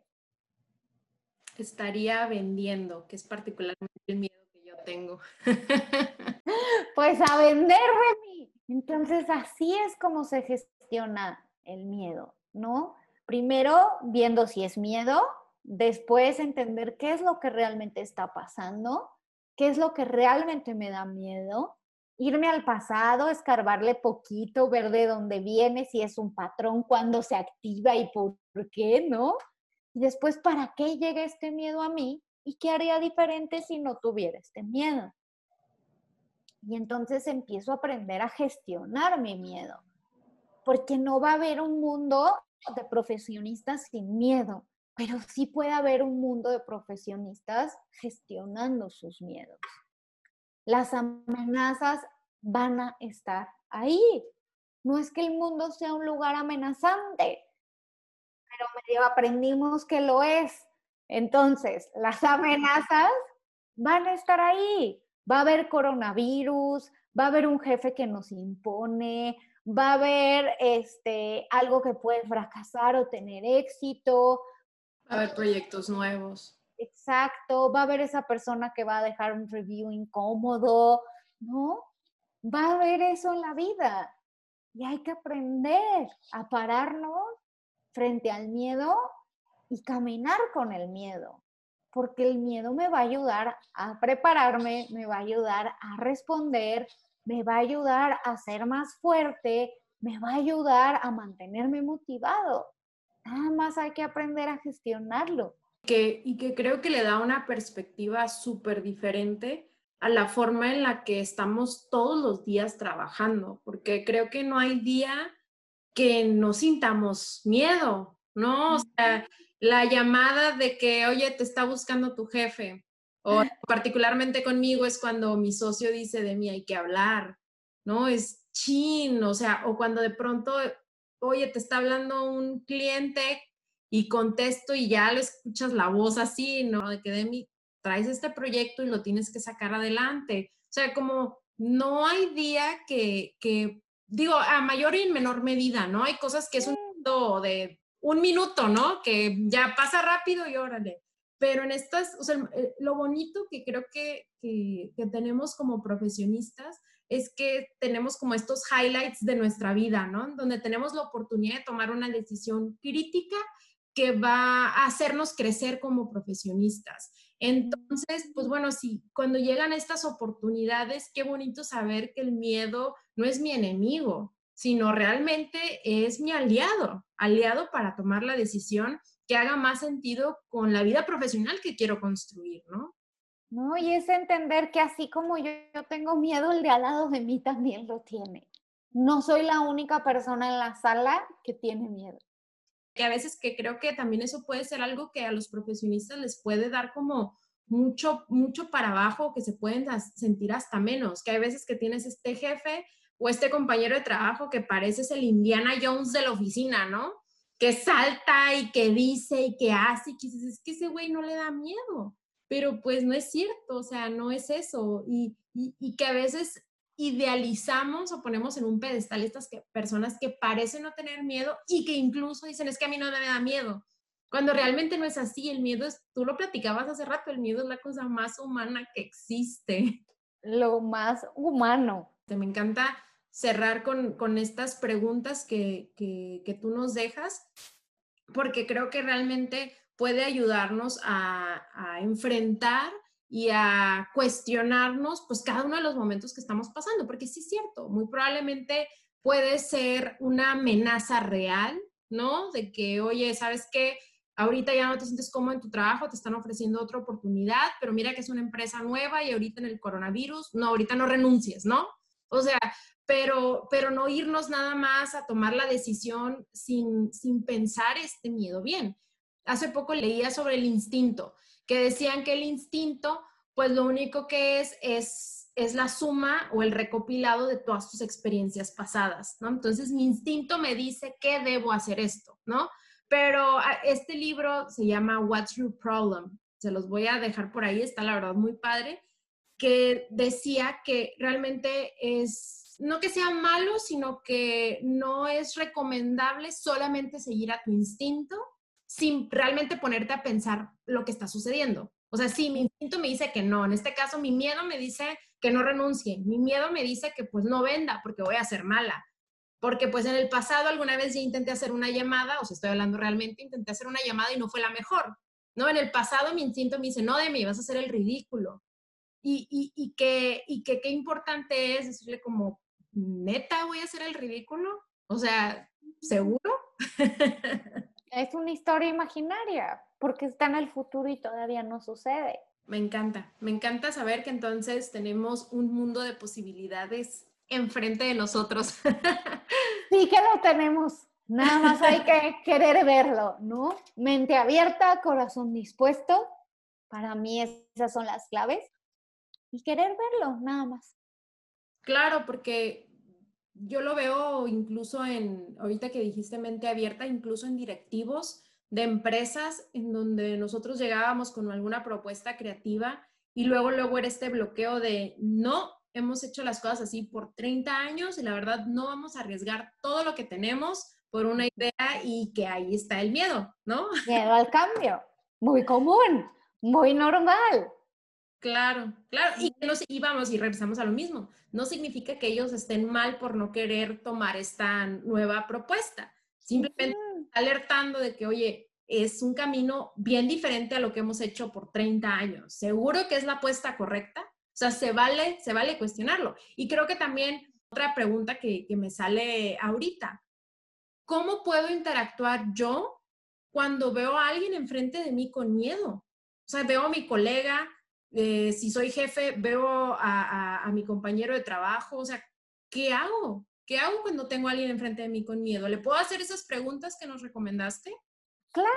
Estaría vendiendo, que es particularmente el miedo tengo. *laughs* pues a vender, Remy. Entonces así es como se gestiona el miedo, ¿no? Primero viendo si es miedo, después entender qué es lo que realmente está pasando, qué es lo que realmente me da miedo, irme al pasado, escarbarle poquito, ver de dónde viene, si es un patrón, cuándo se activa y por qué, ¿no? Y después, ¿para qué llega este miedo a mí? ¿Y qué haría diferente si no tuviera este miedo? Y entonces empiezo a aprender a gestionar mi miedo, porque no va a haber un mundo de profesionistas sin miedo, pero sí puede haber un mundo de profesionistas gestionando sus miedos las amenazas van a estar ahí. No es que el mundo sea un lugar amenazante, pero medio aprendimos que lo es. Entonces, las amenazas van a estar ahí. Va a haber coronavirus, va a haber un jefe que nos impone, va a haber este, algo que puede fracasar o tener éxito. Va a haber proyectos nuevos. Exacto, va a haber esa persona que va a dejar un review incómodo, ¿no? Va a haber eso en la vida. Y hay que aprender a pararnos frente al miedo y caminar con el miedo, porque el miedo me va a ayudar a prepararme, me va a ayudar a responder, me va a ayudar a ser más fuerte, me va a ayudar a mantenerme motivado. Nada más hay que aprender a gestionarlo y que creo que le da una perspectiva súper diferente a la forma en la que estamos todos los días trabajando, porque creo que no hay día que no sintamos miedo, ¿no? O sea, la llamada de que, oye, te está buscando tu jefe, o particularmente conmigo es cuando mi socio dice de mí hay que hablar, ¿no? Es chin, o sea, o cuando de pronto, oye, te está hablando un cliente y contesto y ya lo escuchas la voz así, ¿no? De que Demi, traes este proyecto y lo tienes que sacar adelante. O sea, como no hay día que, que digo, a mayor y en menor medida, ¿no? Hay cosas que es un minuto de un minuto, ¿no? Que ya pasa rápido y órale. Pero en estas, o sea, eh, lo bonito que creo que, que, tenemos como profesionistas es que tenemos como estos highlights de nuestra vida, ¿no? Donde tenemos la oportunidad de tomar una decisión crítica que va a hacernos crecer como profesionistas. Entonces, pues bueno, sí, cuando llegan estas oportunidades, qué bonito saber que el miedo no es mi enemigo, sino realmente es mi aliado, aliado para tomar la decisión que haga más sentido con la vida profesional que quiero construir, ¿no? No, y es entender que así como yo, yo tengo miedo, el de al lado de mí también lo tiene. No soy la única persona en la sala que tiene miedo que a veces que creo que también eso puede ser algo que a los profesionistas les puede dar como mucho, mucho para abajo, que se pueden sentir hasta menos, que hay veces que tienes este jefe o este compañero de trabajo que pareces el Indiana Jones de la oficina, ¿no? Que salta y que dice y que hace y que dices, es que ese güey no le da miedo. pero pues no es cierto, o sea, no es eso. Y, y, que a veces idealizamos o ponemos en un pedestal estas que, personas que parecen no tener miedo y que incluso dicen, es que a mí no me da miedo. Cuando realmente no es así, el miedo es, tú lo platicabas hace rato, el miedo es la cosa más humana que existe. Lo más humano. Me encanta cerrar con, con estas preguntas que, que, tú nos dejas, porque creo que realmente puede ayudarnos a, a, enfrentar y a cuestionarnos pues cada uno de los momentos que estamos pasando, porque sí es cierto, muy probablemente puede ser una amenaza real, ¿no? De que, oye, ¿sabes qué? Ahorita ya no te sientes cómodo en tu trabajo, te están ofreciendo otra oportunidad, pero mira que es una empresa nueva y ahorita en el coronavirus, no, ahorita no renuncies, ¿no? O sea, pero, pero no irnos nada más a tomar la decisión sin, sin pensar este miedo bien. Hace poco leía sobre el instinto, que decían que el instinto, pues lo único que es es, es la suma o el recopilado de todas tus experiencias pasadas, ¿no? Entonces mi instinto me dice que debo hacer esto, ¿no? Pero ah, este libro se llama What's Your Problem? Se los voy a dejar por ahí, está la verdad muy padre, que decía que realmente es no que sea malo, sino que no es recomendable solamente seguir a tu instinto sin realmente ponerte a pensar lo que está sucediendo. O sea, sí, mi instinto me dice que no. En este caso, mi miedo me dice que no renuncie. Mi miedo me dice que pues no venda porque voy a ser mala. Porque pues en el pasado alguna vez ya intenté hacer una llamada, o sea, estoy hablando realmente, intenté hacer una llamada y no fue la mejor. No, en el pasado mi instinto me dice, no, de mí vas a hacer el ridículo. Y, y, y que, y que qué importante es decirle como, neta voy a hacer el ridículo? O sea, ¿seguro? *laughs* Es una historia imaginaria, porque está en el futuro y todavía no sucede. Me encanta, me encanta saber que entonces tenemos un mundo de posibilidades enfrente de nosotros. *laughs* Sí que lo tenemos, nada más hay que *laughs* querer verlo, ¿no? Mente abierta, corazón dispuesto, para mí esas son las claves, y querer verlo, nada más. Claro, porque yo lo veo incluso en, ahorita que dijiste mente abierta, incluso en directivos de empresas en donde nosotros llegábamos con alguna propuesta creativa y luego, luego era este bloqueo de no, hemos hecho las cosas así por 30 años y la verdad no vamos a arriesgar todo lo que tenemos por una idea y que ahí está el miedo, ¿no? Miedo al cambio, muy común, muy normal. Claro, claro. Y, y vamos, y regresamos a lo mismo. No significa que ellos estén mal por no querer tomar esta nueva propuesta. Simplemente alertando de que, oye, es un camino bien diferente a lo que hemos hecho por 30 años. ¿Seguro que es la apuesta correcta? O sea, se vale, se vale cuestionarlo. Y creo que también otra pregunta que, que me sale ahorita. ¿Cómo puedo interactuar yo cuando veo a alguien enfrente de mí con miedo? O sea, veo a mi colega eh, si soy jefe, veo a, mi compañero de trabajo, o sea, ¿qué hago? ¿Qué hago cuando tengo a alguien enfrente de mí con miedo? ¿Le puedo hacer esas preguntas que nos recomendaste? Claro,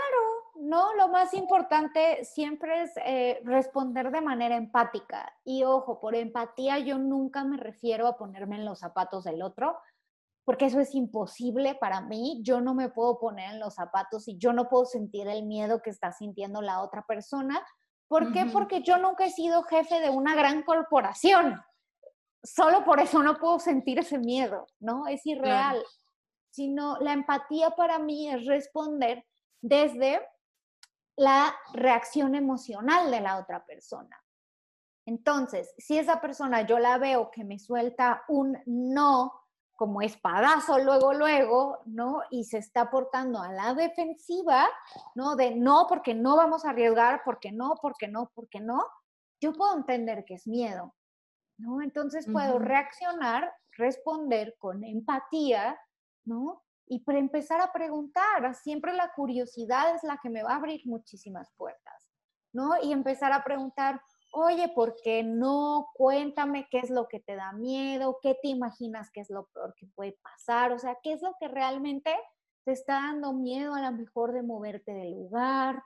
no, lo más importante siempre es eh, responder de manera empática. Y ojo, por empatía yo nunca me refiero a ponerme en los zapatos del otro, porque eso es imposible para mí. Yo no me puedo poner en los zapatos y yo no puedo sentir el miedo que está sintiendo la otra persona, ¿Por qué? Porque yo nunca he sido jefe de una gran corporación. Solo por eso no puedo sentir ese miedo, ¿no? Es irreal. Sino la empatía para mí es responder desde la reacción emocional de la otra persona. Entonces, si esa persona yo la veo que me suelta un no como espadazo luego, luego, ¿no? Y se está portando a la defensiva, ¿no? De no, porque no vamos a arriesgar, porque no, porque no, porque no. Yo puedo entender que es miedo, ¿no? Entonces puedo reaccionar, responder con empatía, ¿no? Y para empezar a preguntar, siempre la curiosidad es la que me va a abrir muchísimas puertas, ¿no? Y empezar a preguntar, oye, ¿por qué no? Cuéntame qué es lo que te da miedo, qué te imaginas que es lo peor que puede pasar, o sea, qué es lo que realmente te está dando miedo a lo mejor de moverte del lugar,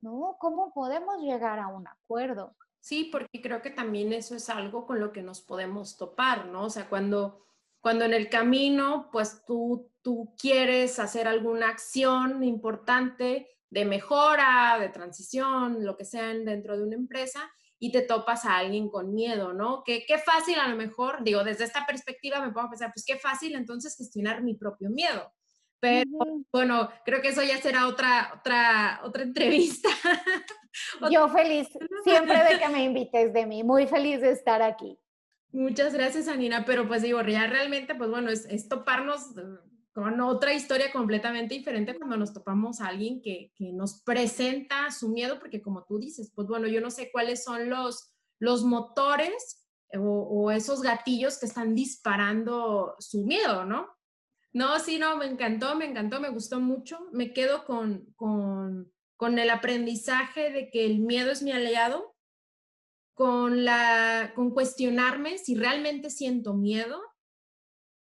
¿no? ¿Cómo podemos llegar a un acuerdo? Sí, porque creo que también eso es algo con lo que nos podemos topar, ¿no? O sea, cuando, cuando en el camino, pues tú, tú quieres hacer alguna acción importante de mejora, de transición, lo que sean dentro de una empresa y te topas a alguien con miedo, ¿no? Que qué fácil a lo mejor, digo, desde esta perspectiva me a pensar, pues qué fácil entonces gestionar mi propio miedo. Pero bueno, creo que eso ya será otra, otra, otra entrevista. *laughs* Yo feliz, siempre de que me invites de mí, muy feliz de estar aquí. Muchas gracias, Anina, pero pues digo, ya realmente, pues bueno, es, es toparnos con otra historia completamente diferente cuando nos topamos a alguien que, que, nos presenta su miedo, porque como tú dices, pues bueno, yo no sé cuáles son los, los motores o, o, esos gatillos que están disparando su miedo, ¿no? No, sí, no, me encantó, me encantó, me gustó mucho. Me quedo con, con, con el aprendizaje de que el miedo es mi aliado, con, la, con cuestionarme si realmente siento miedo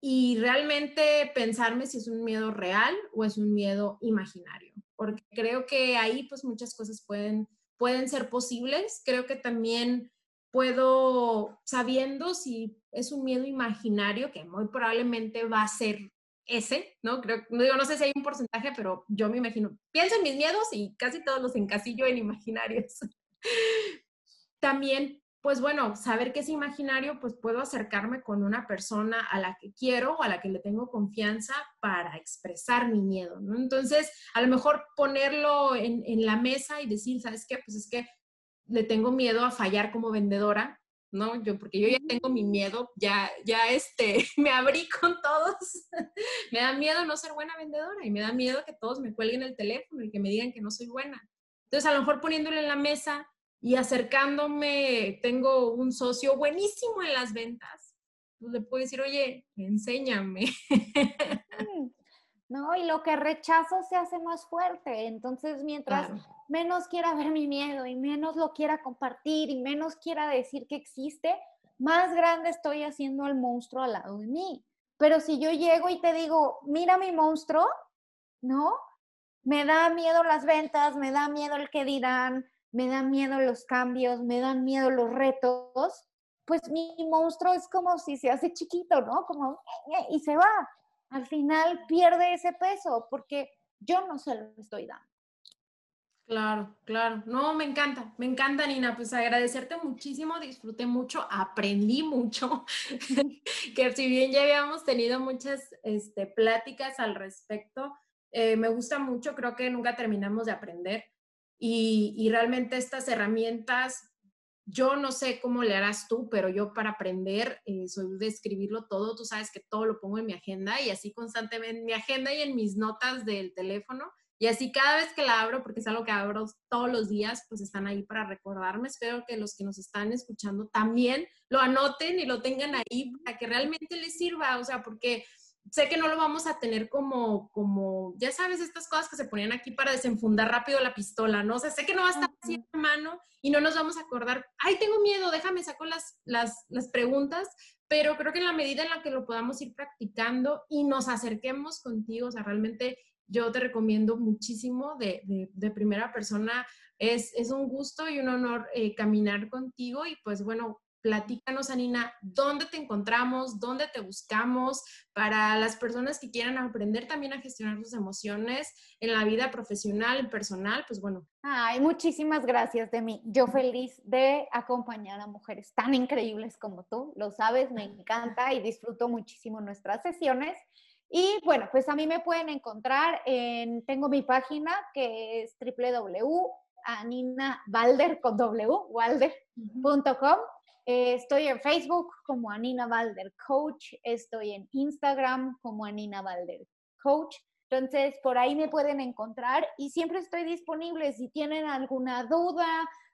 y realmente pensarme si es un miedo real o es un miedo imaginario, porque creo que ahí pues muchas cosas pueden, pueden ser posibles. Creo que también puedo, sabiendo si es un miedo imaginario, que muy probablemente va a ser ese, ¿no? Creo, no digo, no sé si hay un porcentaje, pero yo me imagino, pienso en mis miedos y casi todos los encasillo en imaginarios. *laughs* También pues bueno, saber que es imaginario, pues puedo acercarme con una persona a la que quiero o a la que le tengo confianza para expresar mi miedo, ¿no? Entonces, a lo mejor ponerlo en, en la mesa y decir, ¿sabes qué? Pues es que le tengo miedo a fallar como vendedora, ¿no? Yo, porque yo ya tengo mi miedo, ya, ya este, *laughs* me abrí con todos. *laughs* me da miedo no ser buena vendedora y me da miedo que todos me cuelguen el teléfono y que me digan que no soy buena. Entonces, a lo mejor poniéndole en la mesa, y acercándome, tengo un socio buenísimo en las ventas, pues le puedo decir, oye, enséñame. No, y lo que rechazo se hace más fuerte. Entonces, mientras menos quiera ver mi miedo y menos lo quiera compartir y menos quiera decir que existe, más grande estoy haciendo al monstruo al lado de mí. Pero si yo llego y te digo, mira mi monstruo, ¿no? Me da miedo las ventas, me da miedo el que dirán, me dan miedo los cambios, me dan miedo los retos, pues mi monstruo es como si se hace chiquito, ¿no? Como y se va. Al final pierde ese peso porque yo no se lo estoy dando. Claro, claro. No, me encanta, me encanta, Nina. Pues agradecerte muchísimo, disfruté mucho, aprendí mucho. *laughs* *laughs* que si bien ya habíamos tenido muchas este, pláticas al respecto, eh, me gusta mucho, creo que nunca terminamos de aprender. Y, realmente estas herramientas, yo no sé cómo le harás tú, pero yo para aprender eh, soy de escribirlo todo. Tú sabes que todo lo pongo en mi agenda y así constantemente en mi agenda y en mis notas del teléfono. Y así cada vez que la abro, porque es algo que abro todos los días, pues están ahí para recordarme. Espero que los que nos están escuchando también lo anoten y lo tengan ahí para que realmente les sirva. O sea, porque sé que no lo vamos a tener como, como, ya sabes, estas cosas que se ponían aquí para desenfundar rápido la pistola, ¿no? O sea, sé que no va a estar así en mano y no nos vamos a acordar, ay, tengo miedo, déjame saco las, las, las preguntas, pero creo que en la medida en la que lo podamos ir practicando y nos acerquemos contigo, o sea, realmente yo te recomiendo muchísimo de, de, de primera persona. Es, es, un gusto y un honor eh, caminar contigo y pues bueno, platícanos, Anina, dónde te encontramos, dónde te buscamos para las personas que quieran aprender también a gestionar sus emociones en la vida profesional, personal, pues bueno. Ay, muchísimas gracias de mí. Yo feliz de acompañar a mujeres tan increíbles como tú. Lo sabes, me encanta y disfruto muchísimo nuestras sesiones. Y bueno, pues a mí me pueden encontrar en, tengo mi página que es www.aninavalder con w, walder.com eh, estoy en Facebook como Anina Valder Coach, estoy en Instagram como Anina Valder Coach. Entonces, por ahí me pueden encontrar y siempre estoy disponible si tienen alguna duda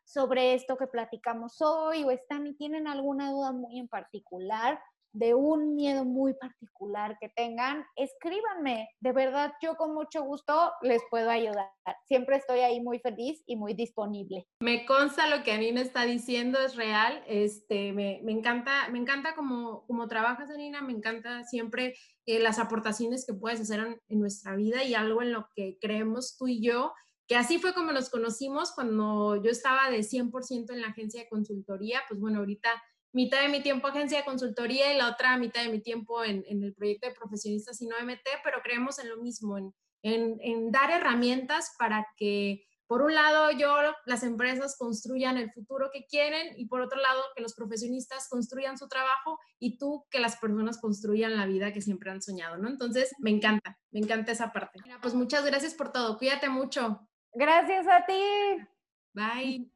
sobre esto que platicamos hoy o están y tienen alguna duda muy en particular de un miedo muy particular que tengan, escríbanme. De verdad, yo con mucho gusto les puedo ayudar. Siempre estoy ahí muy feliz y muy disponible. Me consta lo que Anina está diciendo, es real. Este, me, me encanta, me encanta como, como trabajas, Anina, me encanta siempre eh, las aportaciones que puedes hacer en, en nuestra vida y algo en lo que creemos tú y yo que así fue como nos conocimos cuando yo estaba de 100% en la agencia de consultoría, pues bueno, ahorita mitad de mi tiempo agencia de consultoría y la otra mitad de mi tiempo en, el proyecto de profesionistas y no MT, pero creemos en lo mismo, en, en, en dar herramientas para que por un lado, yo, las empresas construyan el futuro que quieren y por otro lado, que los profesionistas construyan su trabajo y tú, que las personas construyan la vida que siempre han soñado, ¿no? Entonces, me encanta, me encanta esa parte. pues muchas gracias por todo. Cuídate mucho. Gracias a ti. Bye.